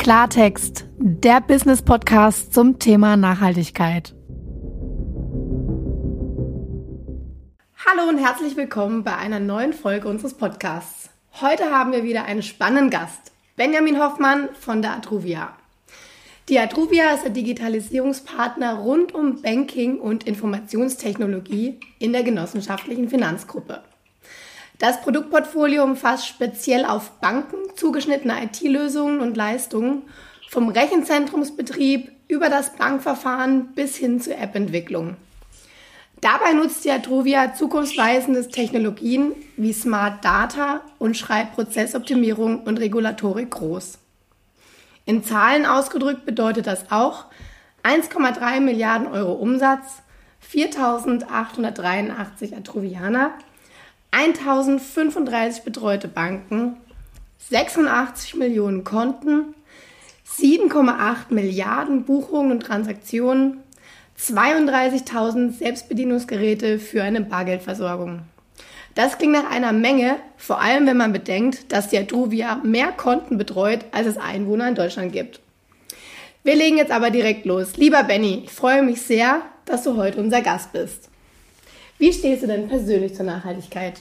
Klartext, der Business Podcast zum Thema Nachhaltigkeit. Hallo und herzlich willkommen bei einer neuen Folge unseres Podcasts. Heute haben wir wieder einen spannenden Gast, Benjamin Hoffmann von der Atruvia. Die Atruvia ist der Digitalisierungspartner rund um Banking und Informationstechnologie in der genossenschaftlichen Finanzgruppe. Das Produktportfolio umfasst speziell auf Banken zugeschnittene IT-Lösungen und Leistungen vom Rechenzentrumsbetrieb über das Bankverfahren bis hin zur App-Entwicklung. Dabei nutzt die Atruvia zukunftsweisende Technologien wie Smart Data und Schreibprozessoptimierung und Regulatorik groß. In Zahlen ausgedrückt bedeutet das auch 1,3 Milliarden Euro Umsatz, 4.883 Atruvianer 1035 betreute Banken, 86 Millionen Konten, 7,8 Milliarden Buchungen und Transaktionen, 32.000 Selbstbedienungsgeräte für eine Bargeldversorgung. Das klingt nach einer Menge, vor allem wenn man bedenkt, dass die Adruvia mehr Konten betreut, als es Einwohner in Deutschland gibt. Wir legen jetzt aber direkt los. Lieber Benny, ich freue mich sehr, dass du heute unser Gast bist. Wie stehst du denn persönlich zur Nachhaltigkeit?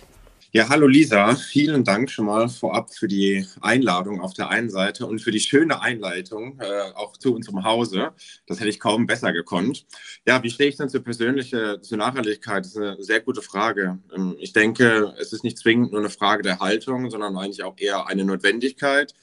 Ja, hallo Lisa, vielen Dank schon mal vorab für die Einladung auf der einen Seite und für die schöne Einleitung äh, auch zu unserem Hause. Das hätte ich kaum besser gekonnt. Ja, wie stehe ich denn zur persönlichen, zur Nachhaltigkeit? Das ist eine sehr gute Frage. Ähm, ich denke, es ist nicht zwingend nur eine Frage der Haltung, sondern eigentlich auch eher eine Notwendigkeit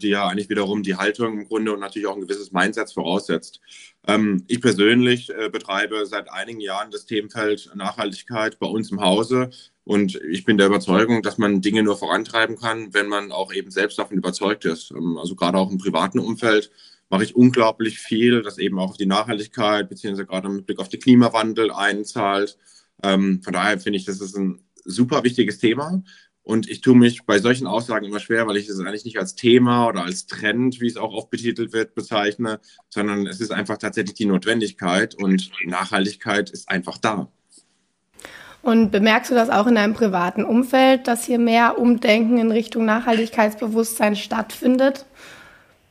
die ja eigentlich wiederum die Haltung im Grunde und natürlich auch ein gewisses Mindset voraussetzt. Ähm, ich persönlich äh, betreibe seit einigen Jahren das Themenfeld Nachhaltigkeit bei uns im Hause und ich bin der Überzeugung, dass man Dinge nur vorantreiben kann, wenn man auch eben selbst davon überzeugt ist. Ähm, also gerade auch im privaten Umfeld mache ich unglaublich viel, das eben auch auf die Nachhaltigkeit beziehungsweise gerade mit Blick auf den Klimawandel einzahlt. Ähm, von daher finde ich, das ist ein super wichtiges Thema. Und ich tue mich bei solchen Aussagen immer schwer, weil ich es eigentlich nicht als Thema oder als Trend, wie es auch oft betitelt wird, bezeichne, sondern es ist einfach tatsächlich die Notwendigkeit und Nachhaltigkeit ist einfach da. Und bemerkst du das auch in deinem privaten Umfeld, dass hier mehr Umdenken in Richtung Nachhaltigkeitsbewusstsein stattfindet?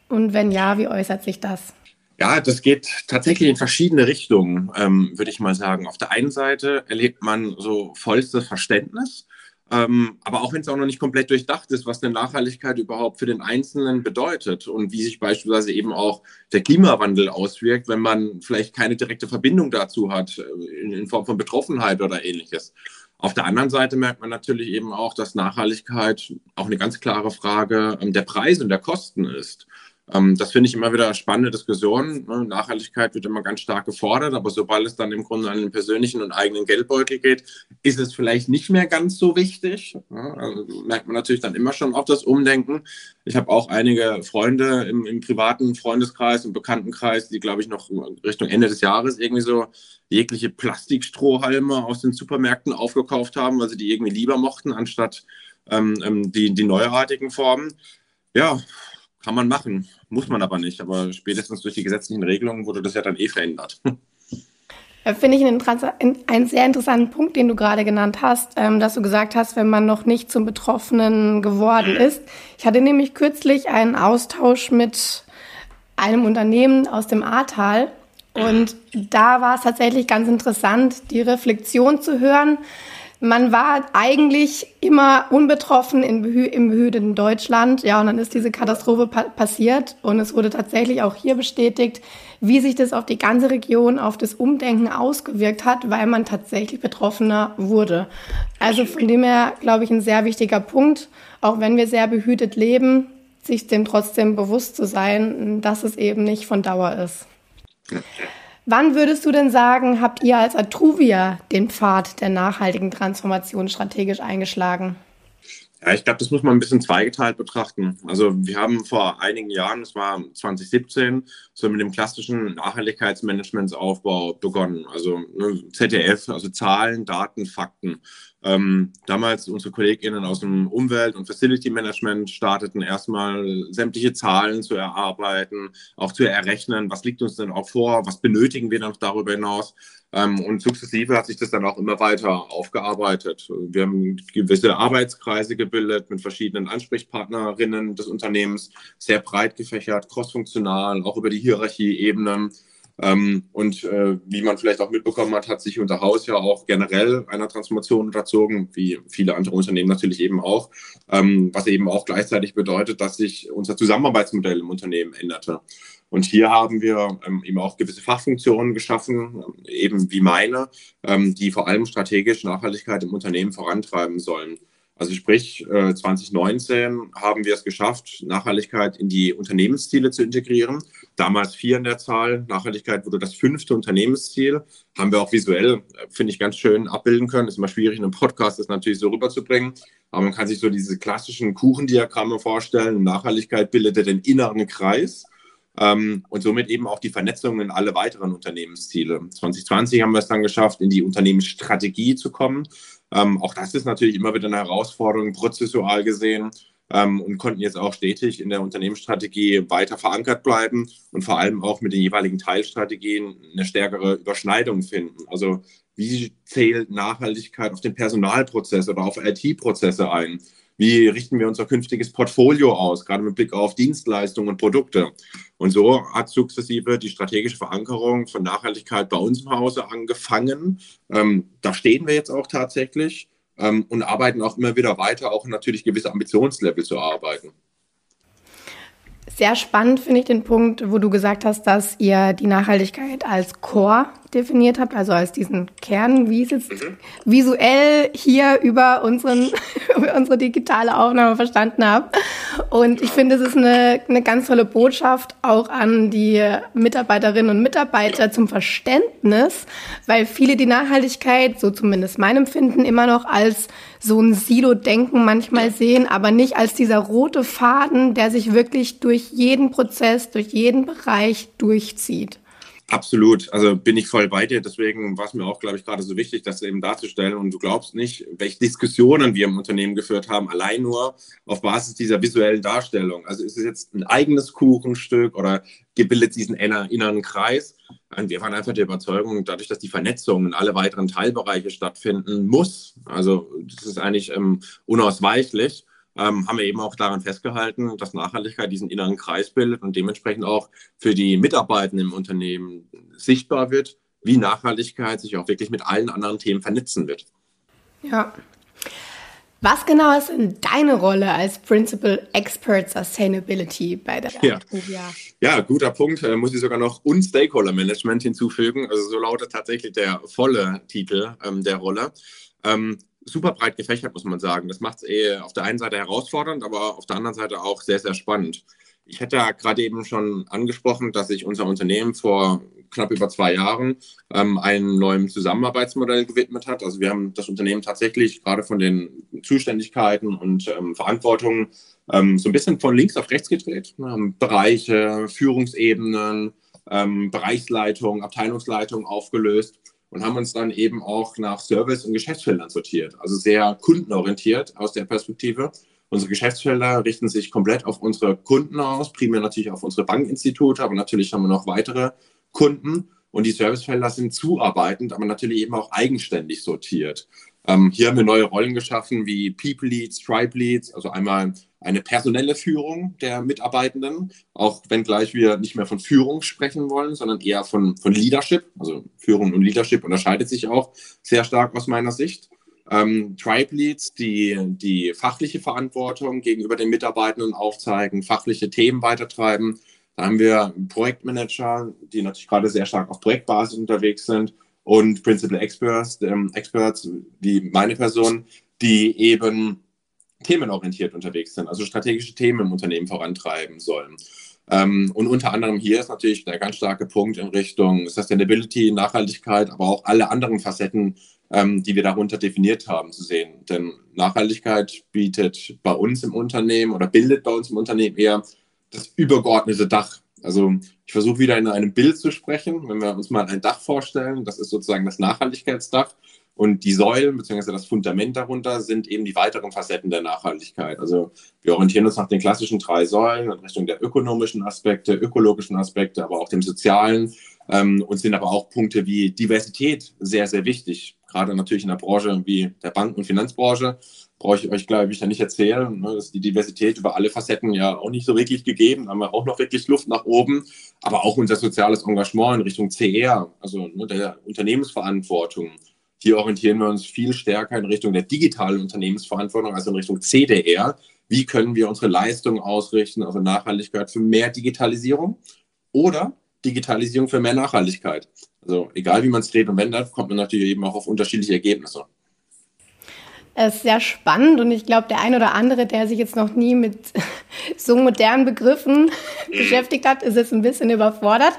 Und wenn ja, wie äußert sich das? Ja, das geht tatsächlich in verschiedene Richtungen, ähm, würde ich mal sagen. Auf der einen Seite erlebt man so vollstes Verständnis ähm, aber auch wenn es auch noch nicht komplett durchdacht ist, was denn Nachhaltigkeit überhaupt für den Einzelnen bedeutet und wie sich beispielsweise eben auch der Klimawandel auswirkt, wenn man vielleicht keine direkte Verbindung dazu hat, äh, in, in Form von Betroffenheit oder ähnliches. Auf der anderen Seite merkt man natürlich eben auch, dass Nachhaltigkeit auch eine ganz klare Frage ähm, der Preise und der Kosten ist. Ähm, das finde ich immer wieder spannende Diskussionen. Ne? Nachhaltigkeit wird immer ganz stark gefordert, aber sobald es dann im Grunde an den persönlichen und eigenen Geldbeutel geht, ist es vielleicht nicht mehr ganz so wichtig. Also merkt man natürlich dann immer schon auf das Umdenken. Ich habe auch einige Freunde im, im, privaten Freundeskreis und Bekanntenkreis, die, glaube ich, noch Richtung Ende des Jahres irgendwie so jegliche Plastikstrohhalme aus den Supermärkten aufgekauft haben, weil sie die irgendwie lieber mochten, anstatt ähm, ähm die, die neuartigen Formen. Ja, kann man machen, muss man aber nicht. Aber spätestens durch die gesetzlichen Regelungen wurde das ja dann eh verändert. Finde ich einen, einen, sehr interessanten Punkt, den du gerade genannt hast, ähm, dass du gesagt hast, wenn man noch nicht zum Betroffenen geworden ist. Ich hatte nämlich kürzlich einen Austausch mit einem Unternehmen aus dem Ahrtal und da war es tatsächlich ganz interessant, die Reflexion zu hören, man war eigentlich immer unbetroffen in im behüteten Deutschland. Ja, und dann ist diese Katastrophe pa passiert und es wurde tatsächlich auch hier bestätigt, wie sich das auf die ganze Region, auf das Umdenken ausgewirkt hat, weil man tatsächlich betroffener wurde. Also von dem her, glaube ich, ein sehr wichtiger Punkt, auch wenn wir sehr behütet leben, sich dem trotzdem bewusst zu sein, dass es eben nicht von Dauer ist. Wann würdest du denn sagen, habt ihr als Atruvia den Pfad der nachhaltigen Transformation strategisch eingeschlagen? Ja, ich glaube, das muss man ein bisschen zweigeteilt betrachten. Also wir haben vor einigen Jahren, das war 2017, so mit dem klassischen Nachhaltigkeitsmanagementsaufbau begonnen. Also ne, ZDF, also Zahlen, Daten, Fakten. Ähm, damals unsere KollegInnen aus dem Umwelt- und Facility Management starteten erstmal sämtliche Zahlen zu erarbeiten, auch zu errechnen, was liegt uns denn auch vor, was benötigen wir noch darüber hinaus. Ähm, und sukzessive hat sich das dann auch immer weiter aufgearbeitet. Wir haben gewisse Arbeitskreise gebildet mit verschiedenen Ansprechpartnerinnen des Unternehmens, sehr breit gefächert, crossfunktional, auch über die Hierarchieebenen. Ähm, und äh, wie man vielleicht auch mitbekommen hat, hat sich unser Haus ja auch generell einer Transformation unterzogen, wie viele andere Unternehmen natürlich eben auch, ähm, was eben auch gleichzeitig bedeutet, dass sich unser Zusammenarbeitsmodell im Unternehmen änderte. Und hier haben wir ähm, eben auch gewisse Fachfunktionen geschaffen, eben wie meine, ähm, die vor allem strategisch Nachhaltigkeit im Unternehmen vorantreiben sollen. Also sprich, 2019 äh, haben wir es geschafft, Nachhaltigkeit in die Unternehmensziele zu integrieren. Damals vier in der Zahl. Nachhaltigkeit wurde das fünfte Unternehmensziel. Haben wir auch visuell, äh, finde ich, ganz schön abbilden können. Ist immer schwierig, in einem Podcast das natürlich so rüberzubringen. Aber man kann sich so diese klassischen Kuchendiagramme vorstellen. Nachhaltigkeit bildete den inneren Kreis. Ähm, und somit eben auch die Vernetzung in alle weiteren Unternehmensziele. 2020 haben wir es dann geschafft, in die Unternehmensstrategie zu kommen. Ähm, auch das ist natürlich immer wieder eine Herausforderung, prozessual gesehen. Ähm, und konnten jetzt auch stetig in der Unternehmensstrategie weiter verankert bleiben und vor allem auch mit den jeweiligen Teilstrategien eine stärkere Überschneidung finden. Also wie zählt Nachhaltigkeit auf den Personalprozess oder auf IT-Prozesse ein? Wie richten wir unser künftiges Portfolio aus, gerade mit Blick auf Dienstleistungen und Produkte? Und so hat sukzessive die strategische Verankerung von Nachhaltigkeit bei uns im Hause angefangen. Ähm, da stehen wir jetzt auch tatsächlich ähm, und arbeiten auch immer wieder weiter, auch natürlich gewisse Ambitionslevel zu arbeiten. Sehr spannend finde ich den Punkt, wo du gesagt hast, dass ihr die Nachhaltigkeit als Core definiert habt, also als diesen Kern, wie ich es jetzt mhm. visuell hier über, unseren, über unsere digitale Aufnahme verstanden habe. Und ich finde, es ist eine, eine ganz tolle Botschaft auch an die Mitarbeiterinnen und Mitarbeiter zum Verständnis, weil viele die Nachhaltigkeit, so zumindest mein Empfinden, immer noch als so ein Silo-Denken manchmal sehen, aber nicht als dieser rote Faden, der sich wirklich durch jeden Prozess, durch jeden Bereich durchzieht. Absolut. Also bin ich voll bei dir. Deswegen war es mir auch, glaube ich, gerade so wichtig, das eben darzustellen. Und du glaubst nicht, welche Diskussionen wir im Unternehmen geführt haben, allein nur auf Basis dieser visuellen Darstellung. Also ist es jetzt ein eigenes Kuchenstück oder gebildet diesen inneren Kreis? Und wir waren einfach der Überzeugung, dadurch, dass die Vernetzung in alle weiteren Teilbereiche stattfinden muss, also das ist eigentlich ähm, unausweichlich, ähm, haben wir eben auch daran festgehalten, dass Nachhaltigkeit diesen inneren Kreis bildet und dementsprechend auch für die Mitarbeitenden im Unternehmen sichtbar wird, wie Nachhaltigkeit sich auch wirklich mit allen anderen Themen vernetzen wird. Ja. Was genau ist denn deine Rolle als Principal Expert Sustainability bei der ja. ja, guter Punkt. Äh, muss ich sogar noch und Stakeholder Management hinzufügen. Also so lautet tatsächlich der volle Titel ähm, der Rolle. Ähm, super breit gefächert, muss man sagen. Das macht es eh auf der einen Seite herausfordernd, aber auf der anderen Seite auch sehr, sehr spannend. Ich hätte ja gerade eben schon angesprochen, dass sich unser Unternehmen vor knapp über zwei Jahren ähm, einem neuen Zusammenarbeitsmodell gewidmet hat. Also wir haben das Unternehmen tatsächlich gerade von den Zuständigkeiten und ähm, Verantwortungen ähm, so ein bisschen von links auf rechts gedreht. Wir haben Bereiche, Führungsebenen, ähm, Bereichsleitung, Abteilungsleitung aufgelöst und haben uns dann eben auch nach Service- und Geschäftsfeldern sortiert. Also sehr kundenorientiert aus der Perspektive. Unsere Geschäftsfelder richten sich komplett auf unsere Kunden aus, primär natürlich auf unsere Bankinstitute, aber natürlich haben wir noch weitere Kunden. Und die Servicefelder sind zuarbeitend, aber natürlich eben auch eigenständig sortiert. Ähm, hier haben wir neue Rollen geschaffen wie People Leads, Tribe Leads, also einmal eine personelle Führung der Mitarbeitenden, auch wenn gleich wir nicht mehr von Führung sprechen wollen, sondern eher von, von Leadership. Also Führung und Leadership unterscheidet sich auch sehr stark aus meiner Sicht. Ähm, Tribe Leads, die die fachliche Verantwortung gegenüber den Mitarbeitenden aufzeigen, fachliche Themen weitertreiben. Da haben wir Projektmanager, die natürlich gerade sehr stark auf Projektbasis unterwegs sind und Principal Experts, ähm, Experts wie meine Person, die eben themenorientiert unterwegs sind, also strategische Themen im Unternehmen vorantreiben sollen. Ähm, und unter anderem hier ist natürlich der ganz starke Punkt in Richtung Sustainability, Nachhaltigkeit, aber auch alle anderen Facetten, ähm, die wir darunter definiert haben, zu sehen. Denn Nachhaltigkeit bietet bei uns im Unternehmen oder bildet bei uns im Unternehmen eher das übergeordnete Dach. Also ich versuche wieder in einem Bild zu sprechen. Wenn wir uns mal ein Dach vorstellen, das ist sozusagen das Nachhaltigkeitsdach. Und die Säulen bzw. das Fundament darunter sind eben die weiteren Facetten der Nachhaltigkeit. Also wir orientieren uns nach den klassischen drei Säulen in Richtung der ökonomischen Aspekte, ökologischen Aspekte, aber auch dem sozialen. Ähm, und sind aber auch Punkte wie Diversität sehr, sehr wichtig. Gerade natürlich in der Branche wie der Bank- und Finanzbranche. Brauche ich euch, glaube ich, ja nicht erzählen. Ne? Ist die Diversität über alle Facetten ja auch nicht so wirklich gegeben. Da haben wir auch noch wirklich Luft nach oben. Aber auch unser soziales Engagement in Richtung CR, also ne, der Unternehmensverantwortung. Hier orientieren wir uns viel stärker in Richtung der digitalen Unternehmensverantwortung, also in Richtung CDR. Wie können wir unsere Leistungen ausrichten, also Nachhaltigkeit für mehr Digitalisierung oder Digitalisierung für mehr Nachhaltigkeit? Also egal wie man es dreht und wendet, kommt man natürlich eben auch auf unterschiedliche Ergebnisse. Es ist sehr spannend und ich glaube, der ein oder andere, der sich jetzt noch nie mit so modernen Begriffen mhm. beschäftigt hat, ist jetzt ein bisschen überfordert.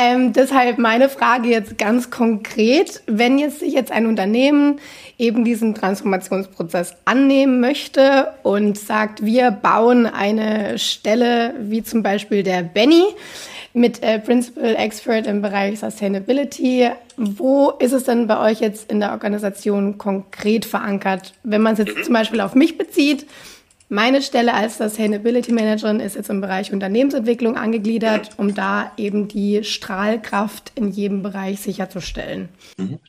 Ähm, deshalb meine Frage jetzt ganz konkret, wenn jetzt sich jetzt ein Unternehmen eben diesen Transformationsprozess annehmen möchte und sagt, wir bauen eine Stelle wie zum Beispiel der Benny, mit äh, Principal Expert im Bereich Sustainability. Wo ist es denn bei euch jetzt in der Organisation konkret verankert? Wenn man es jetzt zum Beispiel auf mich bezieht, meine Stelle als Sustainability Managerin ist jetzt im Bereich Unternehmensentwicklung angegliedert, um da eben die Strahlkraft in jedem Bereich sicherzustellen. Mhm.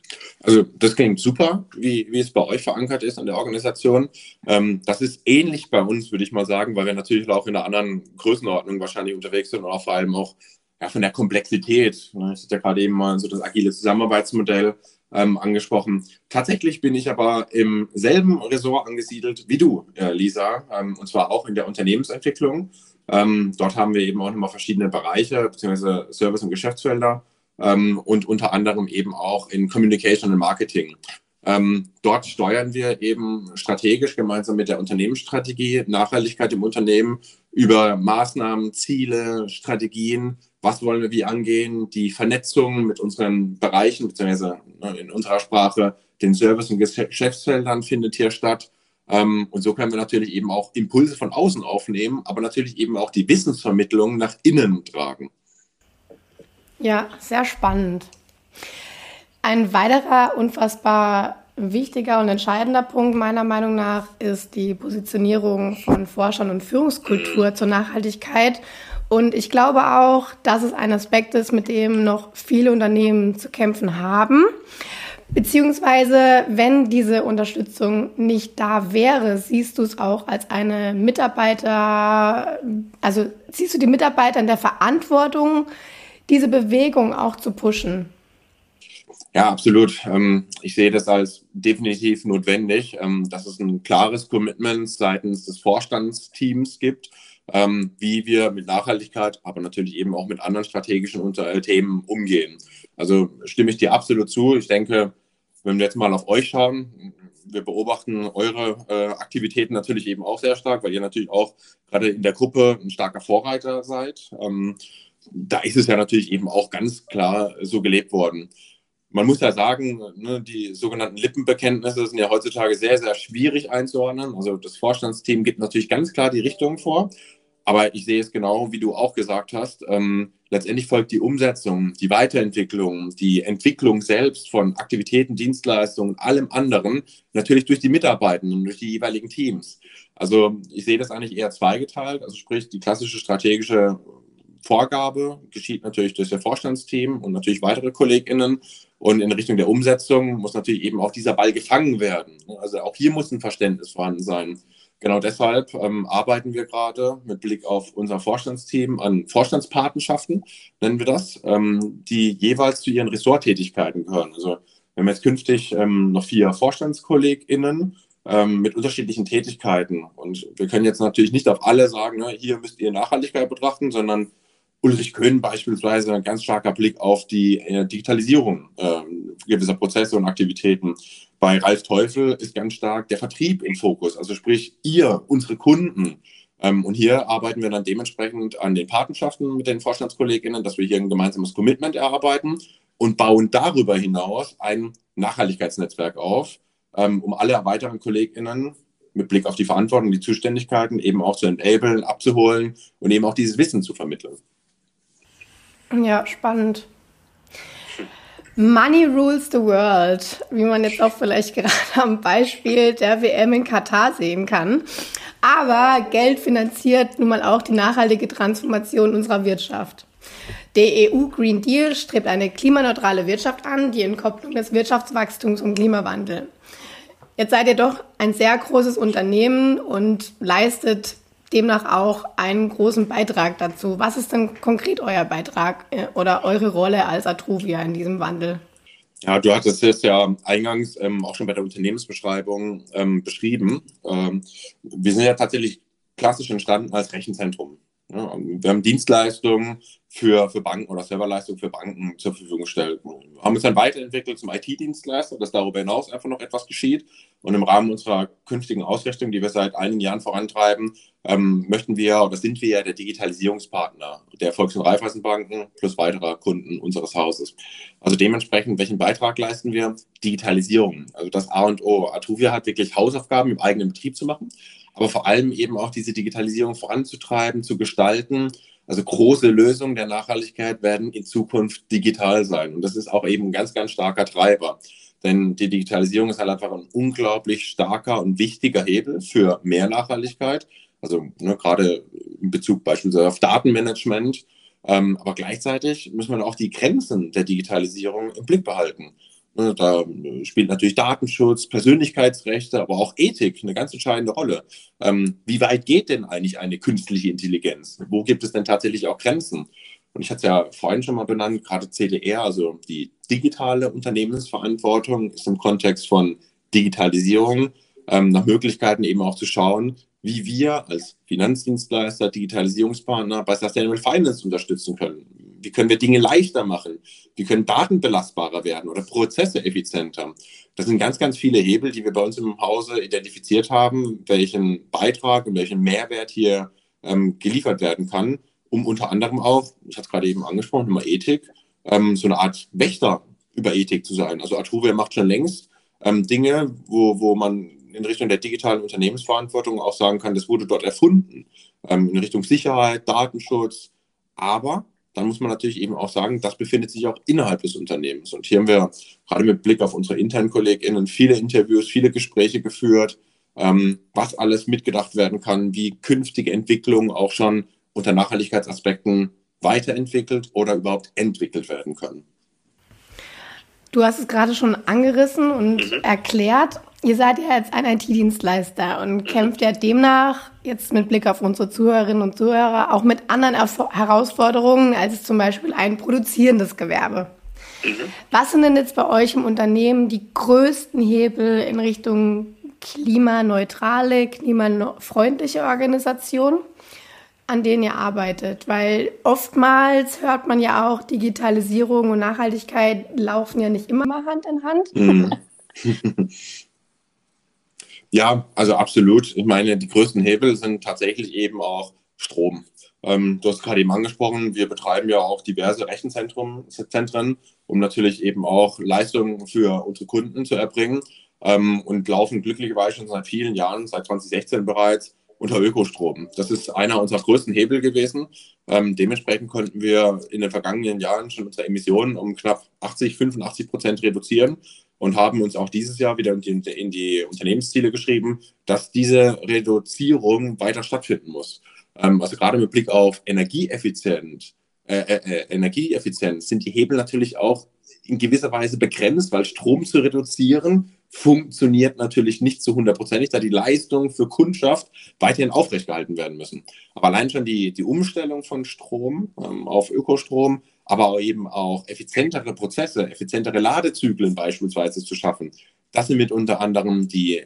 Also das klingt super, wie, wie es bei euch verankert ist an der Organisation. Ähm, das ist ähnlich bei uns, würde ich mal sagen, weil wir natürlich auch in einer anderen Größenordnung wahrscheinlich unterwegs sind und auch vor allem auch ja, von der Komplexität. Ne? Ich hatte ja gerade eben mal so das agile Zusammenarbeitsmodell ähm, angesprochen. Tatsächlich bin ich aber im selben Ressort angesiedelt wie du, äh, Lisa, ähm, und zwar auch in der Unternehmensentwicklung. Ähm, dort haben wir eben auch nochmal verschiedene Bereiche beziehungsweise Service- und Geschäftsfelder ähm, und unter anderem eben auch in Communication und Marketing. Ähm, dort steuern wir eben strategisch gemeinsam mit der Unternehmensstrategie Nachhaltigkeit im Unternehmen über Maßnahmen, Ziele, Strategien, was wollen wir wie angehen, die Vernetzung mit unseren Bereichen, beziehungsweise ne, in unserer Sprache, den Service- und Geschäftsfeldern findet hier statt. Ähm, und so können wir natürlich eben auch Impulse von außen aufnehmen, aber natürlich eben auch die Wissensvermittlung nach innen tragen. Ja, sehr spannend. Ein weiterer unfassbar wichtiger und entscheidender Punkt meiner Meinung nach ist die Positionierung von Forschern und Führungskultur zur Nachhaltigkeit. Und ich glaube auch, dass es ein Aspekt ist, mit dem noch viele Unternehmen zu kämpfen haben. Beziehungsweise, wenn diese Unterstützung nicht da wäre, siehst du es auch als eine Mitarbeiter, also siehst du die Mitarbeiter in der Verantwortung, diese Bewegung auch zu pushen? Ja, absolut. Ähm, ich sehe das als definitiv notwendig, ähm, dass es ein klares Commitment seitens des Vorstandsteams gibt, ähm, wie wir mit Nachhaltigkeit, aber natürlich eben auch mit anderen strategischen äh, Themen umgehen. Also stimme ich dir absolut zu. Ich denke, wenn wir jetzt mal auf euch schauen, wir beobachten eure äh, Aktivitäten natürlich eben auch sehr stark, weil ihr natürlich auch gerade in der Gruppe ein starker Vorreiter seid. da ist es ja natürlich eben auch ganz klar so gelebt worden man muss ja sagen, ne, die sogenannten Lippenbekenntnisse sind ja heutzutage sehr, sehr schwierig einzuordnen. Also das Vorstandsteam gibt natürlich ganz klar die Richtung vor. Aber ich sehe es genau, wie du auch gesagt hast. Ähm, letztendlich folgt die Umsetzung, die Weiterentwicklung, die Entwicklung selbst von Aktivitäten, Dienstleistungen, allem anderen natürlich durch die Mitarbeitenden, durch die jeweiligen Teams. Also ich sehe das eigentlich eher zweigeteilt. Also sprich, die klassische strategische Vorgabe geschieht natürlich durch das Vorstandsteam und natürlich weitere KollegInnen. Und in Richtung der Umsetzung muss natürlich eben auch dieser Ball gefangen werden. Also auch hier muss ein Verständnis vorhanden sein. Genau deshalb ähm, arbeiten wir gerade mit Blick auf unser Vorstandsteam an Vorstandspatenschaften, nennen wir das, ähm, die jeweils zu ihren Ressorttätigkeiten gehören. Also wir haben jetzt künftig ähm, noch vier VorstandskollegInnen ähm, mit unterschiedlichen Tätigkeiten. Und wir können jetzt natürlich nicht auf alle sagen, ne, hier müsst ihr Nachhaltigkeit betrachten, sondern Ulrich Köhn beispielsweise ein ganz starker Blick auf die äh, Digitalisierung äh, gewisser Prozesse und Aktivitäten. Bei Ralf Teufel ist ganz stark der Vertrieb im Fokus, also sprich ihr, unsere Kunden. Ähm, und hier arbeiten wir dann dementsprechend an den Patenschaften mit den Vorstandskolleginnen, dass wir hier ein gemeinsames Commitment erarbeiten und bauen darüber hinaus ein Nachhaltigkeitsnetzwerk auf, ähm, um alle weiteren KollegInnen mit Blick auf die Verantwortung, die Zuständigkeiten eben auch zu enablen, abzuholen und eben auch dieses Wissen zu vermitteln. Ja, spannend. Money rules the world, wie man jetzt auch vielleicht gerade am Beispiel der WM in Katar sehen kann. Aber Geld finanziert nun mal auch die nachhaltige Transformation unserer Wirtschaft. Der EU Green Deal strebt eine klimaneutrale Wirtschaft an, die Entkopplung des Wirtschaftswachstums und Klimawandel. Jetzt seid ihr doch ein sehr großes Unternehmen und leistet demnach auch einen großen Beitrag dazu. Was ist denn konkret euer Beitrag äh, oder eure Rolle als Atruvia in diesem Wandel? Ja, du hattest es ja eingangs ähm, auch schon bei der Unternehmensbeschreibung ähm, beschrieben. Ähm, wir sind ja tatsächlich klassisch entstanden als Rechenzentrum. Ja, wir haben Dienstleistungen für, für Banken oder Serverleistungen für Banken zur Verfügung gestellt. Wir haben uns dann weiterentwickelt zum IT-Dienstleister, dass darüber hinaus einfach noch etwas geschieht. Und im Rahmen unserer künftigen Ausrichtung, die wir seit einigen Jahren vorantreiben, ähm, möchten wir oder sind wir ja der Digitalisierungspartner der Volks- und Raiffeisenbanken plus weiterer Kunden unseres Hauses. Also dementsprechend, welchen Beitrag leisten wir? Digitalisierung, also das A und O. Atruvia hat wirklich Hausaufgaben im eigenen Betrieb zu machen aber vor allem eben auch diese Digitalisierung voranzutreiben, zu gestalten. Also große Lösungen der Nachhaltigkeit werden in Zukunft digital sein. Und das ist auch eben ein ganz, ganz starker Treiber. Denn die Digitalisierung ist halt einfach ein unglaublich starker und wichtiger Hebel für mehr Nachhaltigkeit. Also ne, gerade in Bezug beispielsweise auf Datenmanagement. Ähm, aber gleichzeitig müssen wir auch die Grenzen der Digitalisierung im Blick behalten. Ne, da spielt natürlich Datenschutz, Persönlichkeitsrechte, aber auch Ethik eine ganz entscheidende Rolle. Ähm, wie weit geht denn eigentlich eine künstliche Intelligenz? Wo gibt es denn tatsächlich auch Grenzen? Und ich hatte es ja vorhin schon mal benannt, gerade CDR, also die digitale Unternehmensverantwortung, ist im Kontext von Digitalisierung ähm, nach Möglichkeiten eben auch zu schauen, wie wir als Finanzdienstleister, Digitalisierungspartner bei Sustainable Finance unterstützen können. Wie können wir Dinge leichter machen? Wie können Daten belastbarer werden oder Prozesse effizienter? Das sind ganz, ganz viele Hebel, die wir bei uns im Hause identifiziert haben, welchen Beitrag und welchen Mehrwert hier ähm, geliefert werden kann, um unter anderem auch, ich hatte es gerade eben angesprochen, immer Ethik, ähm, so eine Art Wächter über Ethik zu sein. Also Atruvia macht schon längst ähm, Dinge, wo, wo man in Richtung der digitalen Unternehmensverantwortung auch sagen kann, das wurde dort erfunden, ähm, in Richtung Sicherheit, Datenschutz. Aber dann muss man natürlich eben auch sagen, das befindet sich auch innerhalb des Unternehmens. Und hier haben wir gerade mit Blick auf unsere internen KollegInnen viele Interviews, viele Gespräche geführt, ähm, was alles mitgedacht werden kann, wie künftige Entwicklungen auch schon unter Nachhaltigkeitsaspekten weiterentwickelt oder überhaupt entwickelt werden können. Du hast es gerade schon angerissen und mhm. erklärt. Ihr seid ja jetzt ein IT-Dienstleister und mhm. kämpft ja demnach jetzt mit Blick auf unsere Zuhörerinnen und Zuhörer auch mit anderen Herausforderungen als zum Beispiel ein produzierendes Gewerbe. Mhm. Was sind denn jetzt bei euch im Unternehmen die größten Hebel in Richtung klimaneutrale, klimafreundliche Organisation? an denen ihr arbeitet? Weil oftmals hört man ja auch, Digitalisierung und Nachhaltigkeit laufen ja nicht immer mal Hand in Hand. Mhm. ja, also absolut. Ich meine, die größten Hebel sind tatsächlich eben auch Strom. Ähm, du hast gerade eben angesprochen, wir betreiben ja auch diverse Rechenzentren, um natürlich eben auch Leistungen für unsere Kunden zu erbringen ähm, und laufen glücklicherweise schon seit vielen Jahren, seit 2016 bereits, unter Ökostrom. Das ist einer unserer größten Hebel gewesen. Ähm, dementsprechend konnten wir in den vergangenen Jahren schon unsere Emissionen um knapp 80, 85 Prozent reduzieren und haben uns auch dieses Jahr wieder in die, in die Unternehmensziele geschrieben, dass diese Reduzierung weiter stattfinden muss. Ähm, also gerade mit Blick auf Energieeffizienz, äh, äh, äh, Energieeffizienz sind die Hebel natürlich auch in gewisser Weise begrenzt, weil Strom zu reduzieren funktioniert natürlich nicht zu hundertprozentig, da die Leistungen für Kundschaft weiterhin aufrechtgehalten werden müssen. Aber allein schon die, die Umstellung von Strom ähm, auf Ökostrom, aber eben auch effizientere Prozesse, effizientere Ladezyklen beispielsweise zu schaffen, das sind mit unter anderem die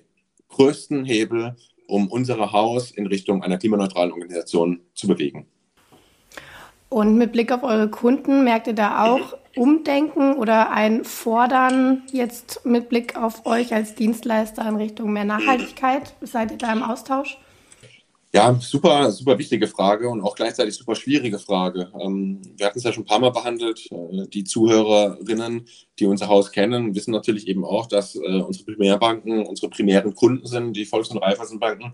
größten Hebel, um unser Haus in Richtung einer klimaneutralen Organisation zu bewegen. Und mit Blick auf eure Kunden merkt ihr da auch Umdenken oder ein Fordern jetzt mit Blick auf euch als Dienstleister in Richtung mehr Nachhaltigkeit? Seid ihr da im Austausch? Ja, super, super wichtige Frage und auch gleichzeitig super schwierige Frage. Ähm, wir hatten es ja schon ein paar Mal behandelt. Äh, die Zuhörerinnen, die unser Haus kennen, wissen natürlich eben auch, dass äh, unsere Primärbanken unsere primären Kunden sind, die Volks- und Raiffeisenbanken.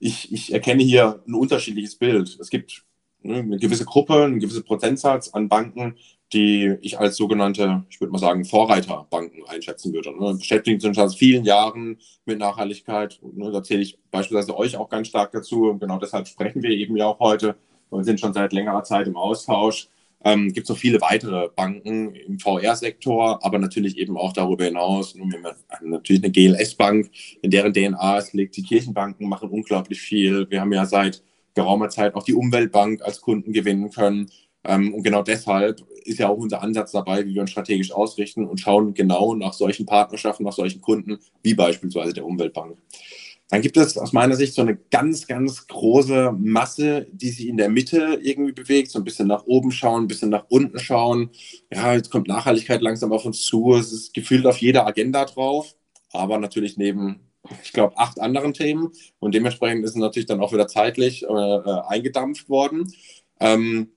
Ich, ich erkenne hier ein unterschiedliches Bild. Es gibt ne, eine gewisse Gruppe, einen gewissen Prozentsatz an Banken, die ich als sogenannte, ich würde mal sagen, Vorreiterbanken einschätzen würde. Ne? Beschäftigen sich schon seit vielen Jahren mit Nachhaltigkeit. Ne? Da zähle ich beispielsweise euch auch ganz stark dazu. Und genau deshalb sprechen wir eben ja auch heute. Wir sind schon seit längerer Zeit im Austausch. Ähm, gibt es noch viele weitere Banken im VR-Sektor, aber natürlich eben auch darüber hinaus. Wir haben natürlich eine GLS-Bank, in deren DNA es liegt. Die Kirchenbanken machen unglaublich viel. Wir haben ja seit geraumer Zeit auch die Umweltbank als Kunden gewinnen können. Ähm, und genau deshalb ist ja auch unser Ansatz dabei, wie wir uns strategisch ausrichten und schauen genau nach solchen Partnerschaften, nach solchen Kunden, wie beispielsweise der Umweltbank. Dann gibt es aus meiner Sicht so eine ganz, ganz große Masse, die sich in der Mitte irgendwie bewegt, so ein bisschen nach oben schauen, ein bisschen nach unten schauen. Ja, jetzt kommt Nachhaltigkeit langsam auf uns zu. Es ist gefühlt auf jeder Agenda drauf, aber natürlich neben, ich glaube, acht anderen Themen. Und dementsprechend ist es natürlich dann auch wieder zeitlich äh, äh eingedampft worden. Ähm,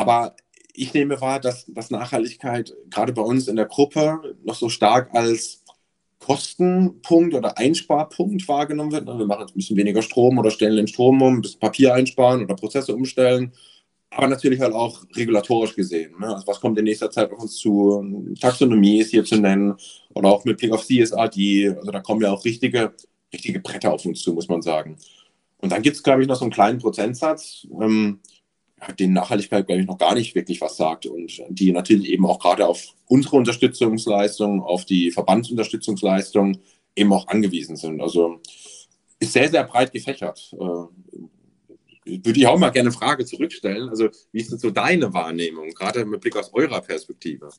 aber ich nehme wahr, dass, dass Nachhaltigkeit gerade bei uns in der Gruppe noch so stark als Kostenpunkt oder Einsparpunkt wahrgenommen wird. Wir machen jetzt ein bisschen weniger Strom oder stellen den Strom um, ein bisschen Papier einsparen oder Prozesse umstellen. Aber natürlich halt auch regulatorisch gesehen. Ne? Also was kommt in nächster Zeit auf uns zu? Taxonomie ist hier zu nennen oder auch mit Blick auf CSRD. Also da kommen ja auch richtige, richtige Bretter auf uns zu, muss man sagen. Und dann gibt es, glaube ich, noch so einen kleinen Prozentsatz. Ähm, denen Nachhaltigkeit, glaube ich, noch gar nicht wirklich was sagt und die natürlich eben auch gerade auf unsere Unterstützungsleistung, auf die Verbandsunterstützungsleistung eben auch angewiesen sind. Also ist sehr, sehr breit gefächert. Äh, würde ich auch mal gerne eine Frage zurückstellen. Also, wie ist denn so deine Wahrnehmung, gerade mit Blick aus eurer Perspektive?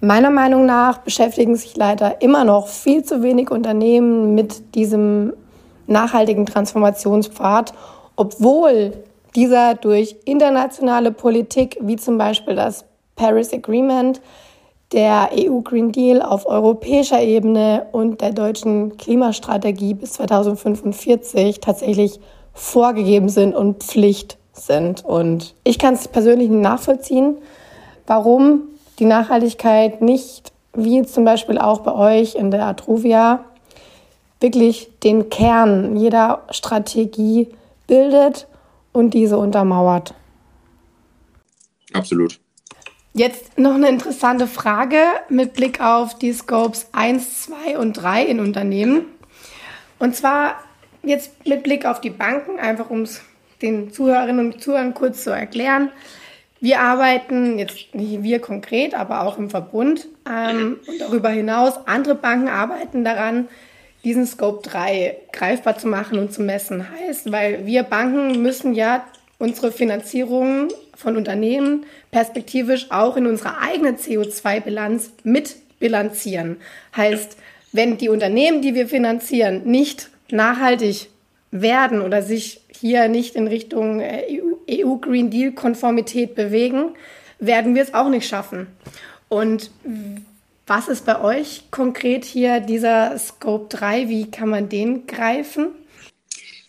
Meiner Meinung nach beschäftigen sich leider immer noch viel zu wenig Unternehmen mit diesem nachhaltigen Transformationspfad, obwohl dieser durch internationale Politik, wie zum Beispiel das Paris Agreement, der EU Green Deal auf europäischer Ebene und der deutschen Klimastrategie bis 2045 tatsächlich vorgegeben sind und Pflicht sind. Und ich kann es persönlich nicht nachvollziehen, warum die Nachhaltigkeit nicht, wie zum Beispiel auch bei euch in der Atruvia, wirklich den Kern jeder Strategie bildet und diese untermauert. Absolut. Jetzt noch eine interessante Frage mit Blick auf die Scopes 1, 2 und 3 in Unternehmen. Und zwar jetzt mit Blick auf die Banken, einfach um es den Zuhörerinnen und Zuhörern kurz zu erklären. Wir arbeiten, jetzt nicht wir konkret, aber auch im Verbund ähm, und darüber hinaus, andere Banken arbeiten daran, diesen Scope 3 greifbar zu machen und zu messen heißt, weil wir Banken müssen ja unsere Finanzierung von Unternehmen perspektivisch auch in unserer eigenen CO2-Bilanz mitbilanzieren. Heißt, wenn die Unternehmen, die wir finanzieren, nicht nachhaltig werden oder sich hier nicht in Richtung EU e Green Deal Konformität bewegen, werden wir es auch nicht schaffen. Und was ist bei euch konkret hier dieser Scope 3? Wie kann man den greifen?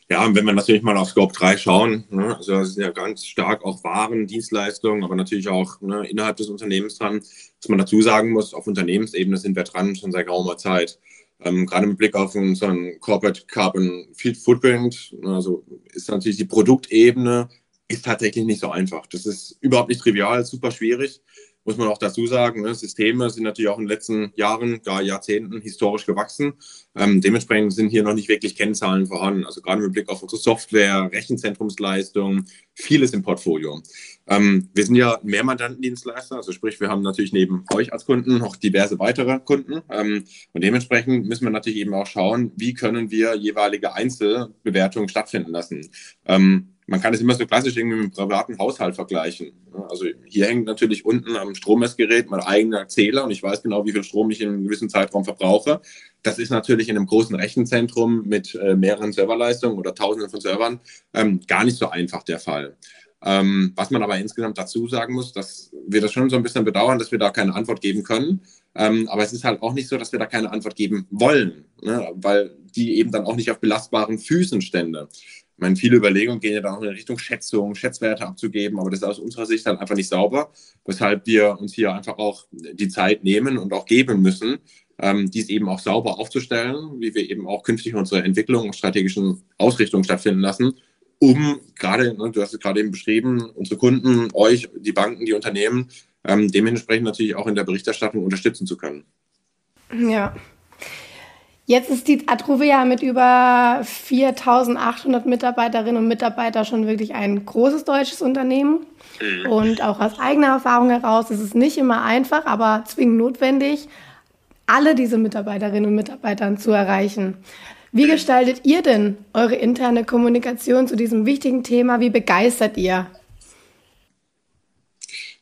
Ja, und wenn wir natürlich mal auf Scope 3 schauen, ne, also das sind ja ganz stark auch Waren, Dienstleistungen, aber natürlich auch ne, innerhalb des Unternehmens dran, dass man dazu sagen muss, auf Unternehmensebene sind wir dran schon seit geraumer Zeit. Ähm, gerade mit Blick auf unseren Corporate Carbon Footprint, ne, also ist natürlich die Produktebene, ist tatsächlich nicht so einfach. Das ist überhaupt nicht trivial, super schwierig muss man auch dazu sagen, ne, Systeme sind natürlich auch in den letzten Jahren, gar Jahrzehnten historisch gewachsen. Ähm, dementsprechend sind hier noch nicht wirklich Kennzahlen vorhanden. Also gerade mit Blick auf unsere Software, Rechenzentrumsleistung, vieles im Portfolio. Ähm, wir sind ja Mehrmandantendienstleister, also sprich, wir haben natürlich neben euch als Kunden noch diverse weitere Kunden. Ähm, und dementsprechend müssen wir natürlich eben auch schauen, wie können wir jeweilige Einzelbewertungen stattfinden lassen. Ähm, man kann es immer so klassisch irgendwie mit einem privaten Haushalt vergleichen. Also hier hängt natürlich unten am Strommessgerät mein eigener Zähler und ich weiß genau, wie viel Strom ich in einem gewissen Zeitraum verbrauche. Das ist natürlich in einem großen Rechenzentrum mit äh, mehreren Serverleistungen oder Tausenden von Servern ähm, gar nicht so einfach der Fall. Ähm, was man aber insgesamt dazu sagen muss, dass wir das schon so ein bisschen bedauern, dass wir da keine Antwort geben können. Ähm, aber es ist halt auch nicht so, dass wir da keine Antwort geben wollen, ne? weil die eben dann auch nicht auf belastbaren Füßen stände. Ich meine, viele Überlegungen gehen ja dann auch in Richtung Schätzung, Schätzwerte abzugeben, aber das ist aus unserer Sicht dann einfach nicht sauber, weshalb wir uns hier einfach auch die Zeit nehmen und auch geben müssen, ähm, dies eben auch sauber aufzustellen, wie wir eben auch künftig unsere Entwicklung und strategischen Ausrichtungen stattfinden lassen, um gerade, ne, du hast es gerade eben beschrieben, unsere Kunden, euch, die Banken, die Unternehmen, ähm, dementsprechend natürlich auch in der Berichterstattung unterstützen zu können. Ja. Jetzt ist die Atruvia mit über 4800 Mitarbeiterinnen und Mitarbeitern schon wirklich ein großes deutsches Unternehmen. Mhm. Und auch aus eigener Erfahrung heraus ist es nicht immer einfach, aber zwingend notwendig, alle diese Mitarbeiterinnen und Mitarbeiter zu erreichen. Wie gestaltet ihr denn eure interne Kommunikation zu diesem wichtigen Thema? Wie begeistert ihr?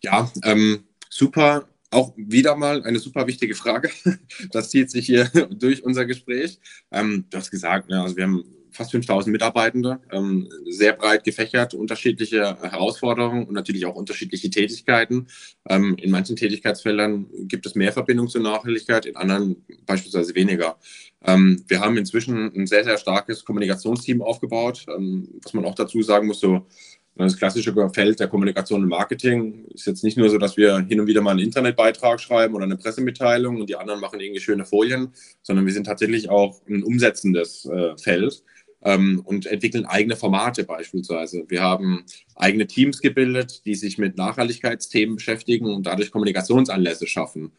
Ja, ähm, super auch wieder mal eine super wichtige Frage. Das zieht sich hier durch unser Gespräch. Ähm, du hast gesagt, ne, also wir haben fast 5000 Mitarbeitende, ähm, sehr breit gefächert, unterschiedliche Herausforderungen und natürlich auch unterschiedliche Tätigkeiten. Ähm, in manchen Tätigkeitsfeldern gibt es mehr Verbindung zur Nachhaltigkeit, in anderen beispielsweise weniger. Ähm, wir haben inzwischen ein sehr, sehr starkes Kommunikationsteam aufgebaut, ähm, was man auch dazu sagen muss, so das klassische Feld der Kommunikation und Marketing ist jetzt nicht nur so, dass wir hin und wieder mal einen Internetbeitrag schreiben oder eine Pressemitteilung und die anderen machen irgendwie schöne Folien, sondern wir sind tatsächlich auch ein umsetzendes äh, Feld ähm, und entwickeln eigene Formate beispielsweise. Wir haben eigene Teams gebildet, die sich mit Nachhaltigkeitsthemen beschäftigen und dadurch Kommunikationsanlässe schaffen.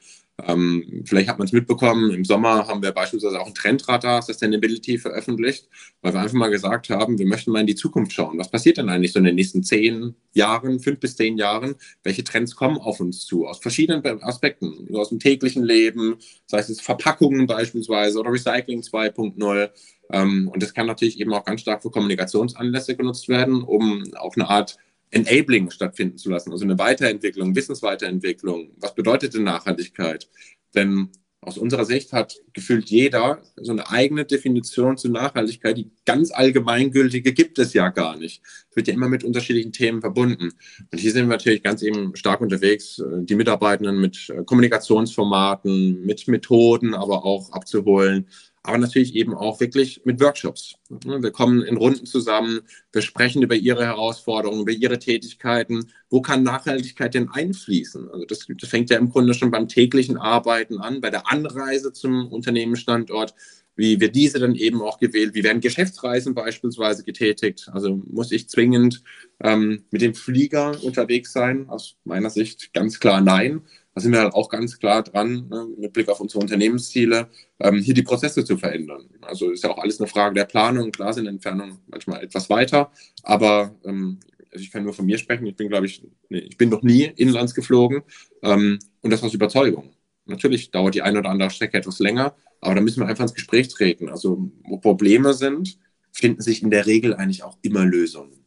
Ähm, vielleicht hat man es mitbekommen, im Sommer haben wir beispielsweise auch ein Trendradar Sustainability veröffentlicht, weil wir einfach mal gesagt haben, wir möchten mal in die Zukunft schauen. Was passiert denn eigentlich so in den nächsten zehn Jahren, fünf bis zehn Jahren? Welche Trends kommen auf uns zu? Aus verschiedenen Aspekten, aus dem täglichen Leben, sei es Verpackungen beispielsweise oder Recycling 2.0. Ähm, und das kann natürlich eben auch ganz stark für Kommunikationsanlässe genutzt werden, um auf eine Art Enabling stattfinden zu lassen, also eine Weiterentwicklung, Wissensweiterentwicklung. Was bedeutet denn Nachhaltigkeit? Denn aus unserer Sicht hat gefühlt jeder so eine eigene Definition zu Nachhaltigkeit. Die ganz allgemeingültige gibt es ja gar nicht. Es wird ja immer mit unterschiedlichen Themen verbunden. Und hier sind wir natürlich ganz eben stark unterwegs, die Mitarbeitenden mit Kommunikationsformaten, mit Methoden aber auch abzuholen, aber natürlich eben auch wirklich mit Workshops. Wir kommen in Runden zusammen, wir sprechen über ihre Herausforderungen, über ihre Tätigkeiten. Wo kann Nachhaltigkeit denn einfließen? Also das, das fängt ja im Grunde schon beim täglichen Arbeiten an, bei der Anreise zum Unternehmensstandort. Wie wird diese dann eben auch gewählt? Wie werden Geschäftsreisen beispielsweise getätigt? Also muss ich zwingend ähm, mit dem Flieger unterwegs sein? Aus meiner Sicht ganz klar nein. Da sind wir halt auch ganz klar dran, ne, mit Blick auf unsere Unternehmensziele, ähm, hier die Prozesse zu verändern. Also ist ja auch alles eine Frage der Planung. Klar sind Entfernungen manchmal etwas weiter, aber ähm, also ich kann nur von mir sprechen. Ich bin, glaube ich, nee, ich bin noch nie inlands geflogen ähm, und das aus Überzeugung. Natürlich dauert die eine oder andere Strecke etwas länger, aber da müssen wir einfach ins Gespräch treten. Also wo Probleme sind, finden sich in der Regel eigentlich auch immer Lösungen.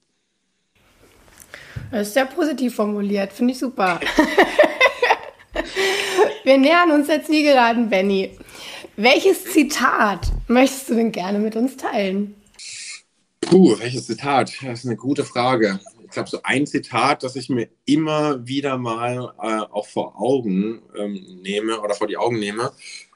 Das ist sehr positiv formuliert, finde ich super. Wir nähern uns der Zielgeraden, Benny. Welches Zitat möchtest du denn gerne mit uns teilen? Puh, welches Zitat? Das ist eine gute Frage. Ich glaube, so ein Zitat, das ich mir immer wieder mal äh, auch vor Augen ähm, nehme oder vor die Augen nehme,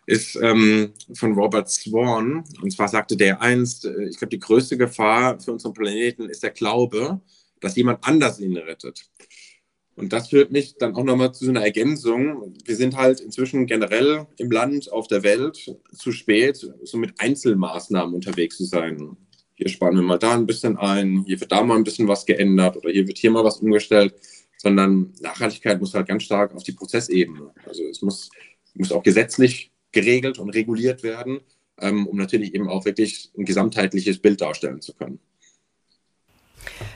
ist ähm, von Robert Swan. Und zwar sagte der einst, äh, ich glaube, die größte Gefahr für unseren Planeten ist der Glaube, dass jemand anders ihn rettet. Und das führt mich dann auch nochmal zu so einer Ergänzung. Wir sind halt inzwischen generell im Land, auf der Welt zu spät, so mit Einzelmaßnahmen unterwegs zu sein. Hier sparen wir mal da ein bisschen ein, hier wird da mal ein bisschen was geändert oder hier wird hier mal was umgestellt, sondern Nachhaltigkeit muss halt ganz stark auf die Prozessebene. Also es muss, muss auch gesetzlich geregelt und reguliert werden, ähm, um natürlich eben auch wirklich ein gesamtheitliches Bild darstellen zu können.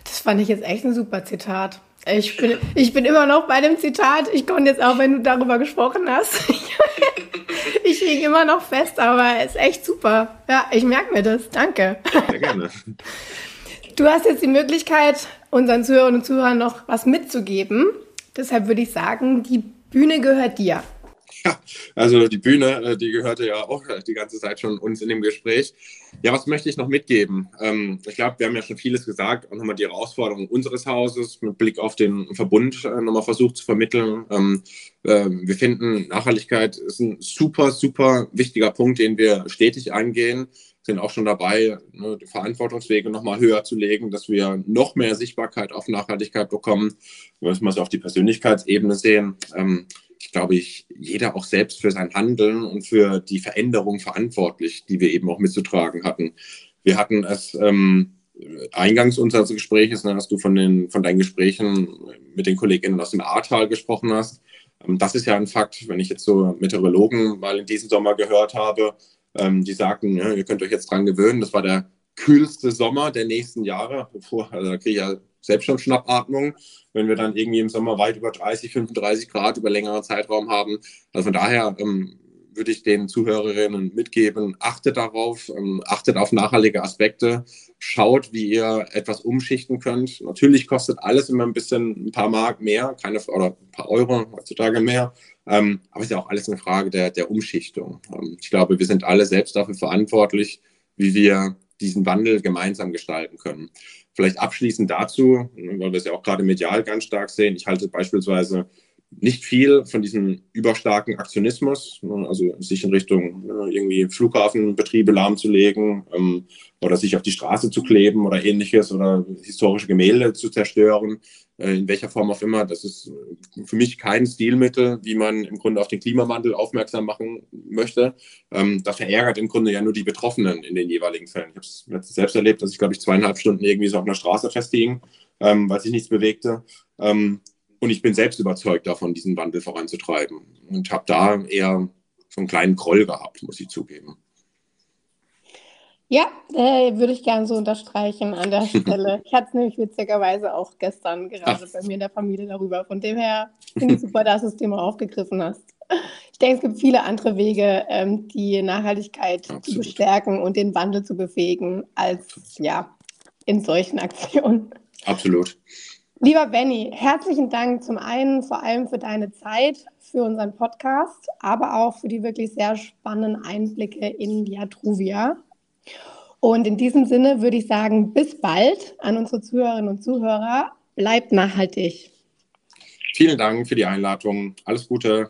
Das fand ich jetzt echt ein super Zitat. Ich bin, ich bin immer noch bei dem Zitat. Ich konnte jetzt auch, wenn du darüber gesprochen hast. ich hing immer noch fest, aber es ist echt super. Ja, ich merke mir das. Danke. Sehr gerne. Du hast jetzt die Möglichkeit, unseren Zuhörerinnen und Zuhörern noch was mitzugeben. Deshalb würde ich sagen, die Bühne gehört dir. Ja, also die Bühne, äh, die gehörte ja auch die ganze Zeit schon uns in dem Gespräch. Ja, was möchte ich noch mitgeben? Ähm, ich glaube, wir haben ja schon vieles gesagt, auch nochmal die Herausforderungen unseres Hauses mit Blick auf den Verbund äh, nochmal versucht zu vermitteln. Ähm, ähm, wir finden, Nachhaltigkeit ist ein super, super wichtiger Punkt, den wir stetig angehen sind auch schon dabei, ne, die Verantwortungswege nochmal höher zu legen, dass wir noch mehr Sichtbarkeit auf Nachhaltigkeit bekommen. Wir müssen es auf die Persönlichkeitsebene sehen. Ähm, glaube, ich, jeder auch selbst für sein Handeln und für die Veränderung verantwortlich, die wir eben auch mitzutragen hatten. Wir hatten es ähm, eingangs unseres Gesprächs, ne, dass du von, den, von deinen Gesprächen mit den Kolleginnen aus dem Ahrtal gesprochen hast. Ähm, das ist ja ein Fakt, wenn ich jetzt so Meteorologen mal in diesem Sommer gehört habe, ähm, die sagten, ja, ihr könnt euch jetzt dran gewöhnen, das war der kühlste Sommer der nächsten Jahre. Bevor, also da kriege ich ja selbst schon Schnappatmung, wenn wir dann irgendwie im Sommer weit über 30, 35 Grad über längeren Zeitraum haben. Also von daher ähm, würde ich den Zuhörerinnen mitgeben, achtet darauf, ähm, achtet auf nachhaltige Aspekte, schaut, wie ihr etwas umschichten könnt. Natürlich kostet alles immer ein bisschen, ein paar Mark mehr, keine, oder ein paar Euro heutzutage mehr. Ähm, aber es ist ja auch alles eine Frage der, der Umschichtung. Ähm, ich glaube, wir sind alle selbst dafür verantwortlich, wie wir diesen Wandel gemeinsam gestalten können. Vielleicht abschließend dazu, weil wir es ja auch gerade medial ganz stark sehen. Ich halte beispielsweise nicht viel von diesem überstarken Aktionismus, ne, also sich in Richtung ne, irgendwie Flughafenbetriebe lahmzulegen ähm, oder sich auf die Straße zu kleben oder ähnliches oder historische Gemälde zu zerstören, äh, in welcher Form auch immer. Das ist für mich kein Stilmittel, wie man im Grunde auf den Klimawandel aufmerksam machen möchte. Ähm, das verärgert im Grunde ja nur die Betroffenen in den jeweiligen Fällen. Ich habe es selbst erlebt, dass ich, glaube ich, zweieinhalb Stunden irgendwie so auf einer Straße festhing, ähm, weil sich nichts bewegte. Ähm, und ich bin selbst überzeugt davon, diesen Wandel voranzutreiben. Und habe da eher so einen kleinen Groll gehabt, muss ich zugeben. Ja, äh, würde ich gerne so unterstreichen an der Stelle. Ich hatte es nämlich witzigerweise auch gestern gerade Ach. bei mir in der Familie darüber. Von dem her finde ich super, dass du das Thema aufgegriffen hast. Ich denke, es gibt viele andere Wege, ähm, die Nachhaltigkeit Absolut. zu bestärken und den Wandel zu befähigen, als ja in solchen Aktionen. Absolut. Lieber Benny, herzlichen Dank zum einen vor allem für deine Zeit, für unseren Podcast, aber auch für die wirklich sehr spannenden Einblicke in die Atruvia. Und in diesem Sinne würde ich sagen, bis bald an unsere Zuhörerinnen und Zuhörer. Bleibt nachhaltig. Vielen Dank für die Einladung. Alles Gute.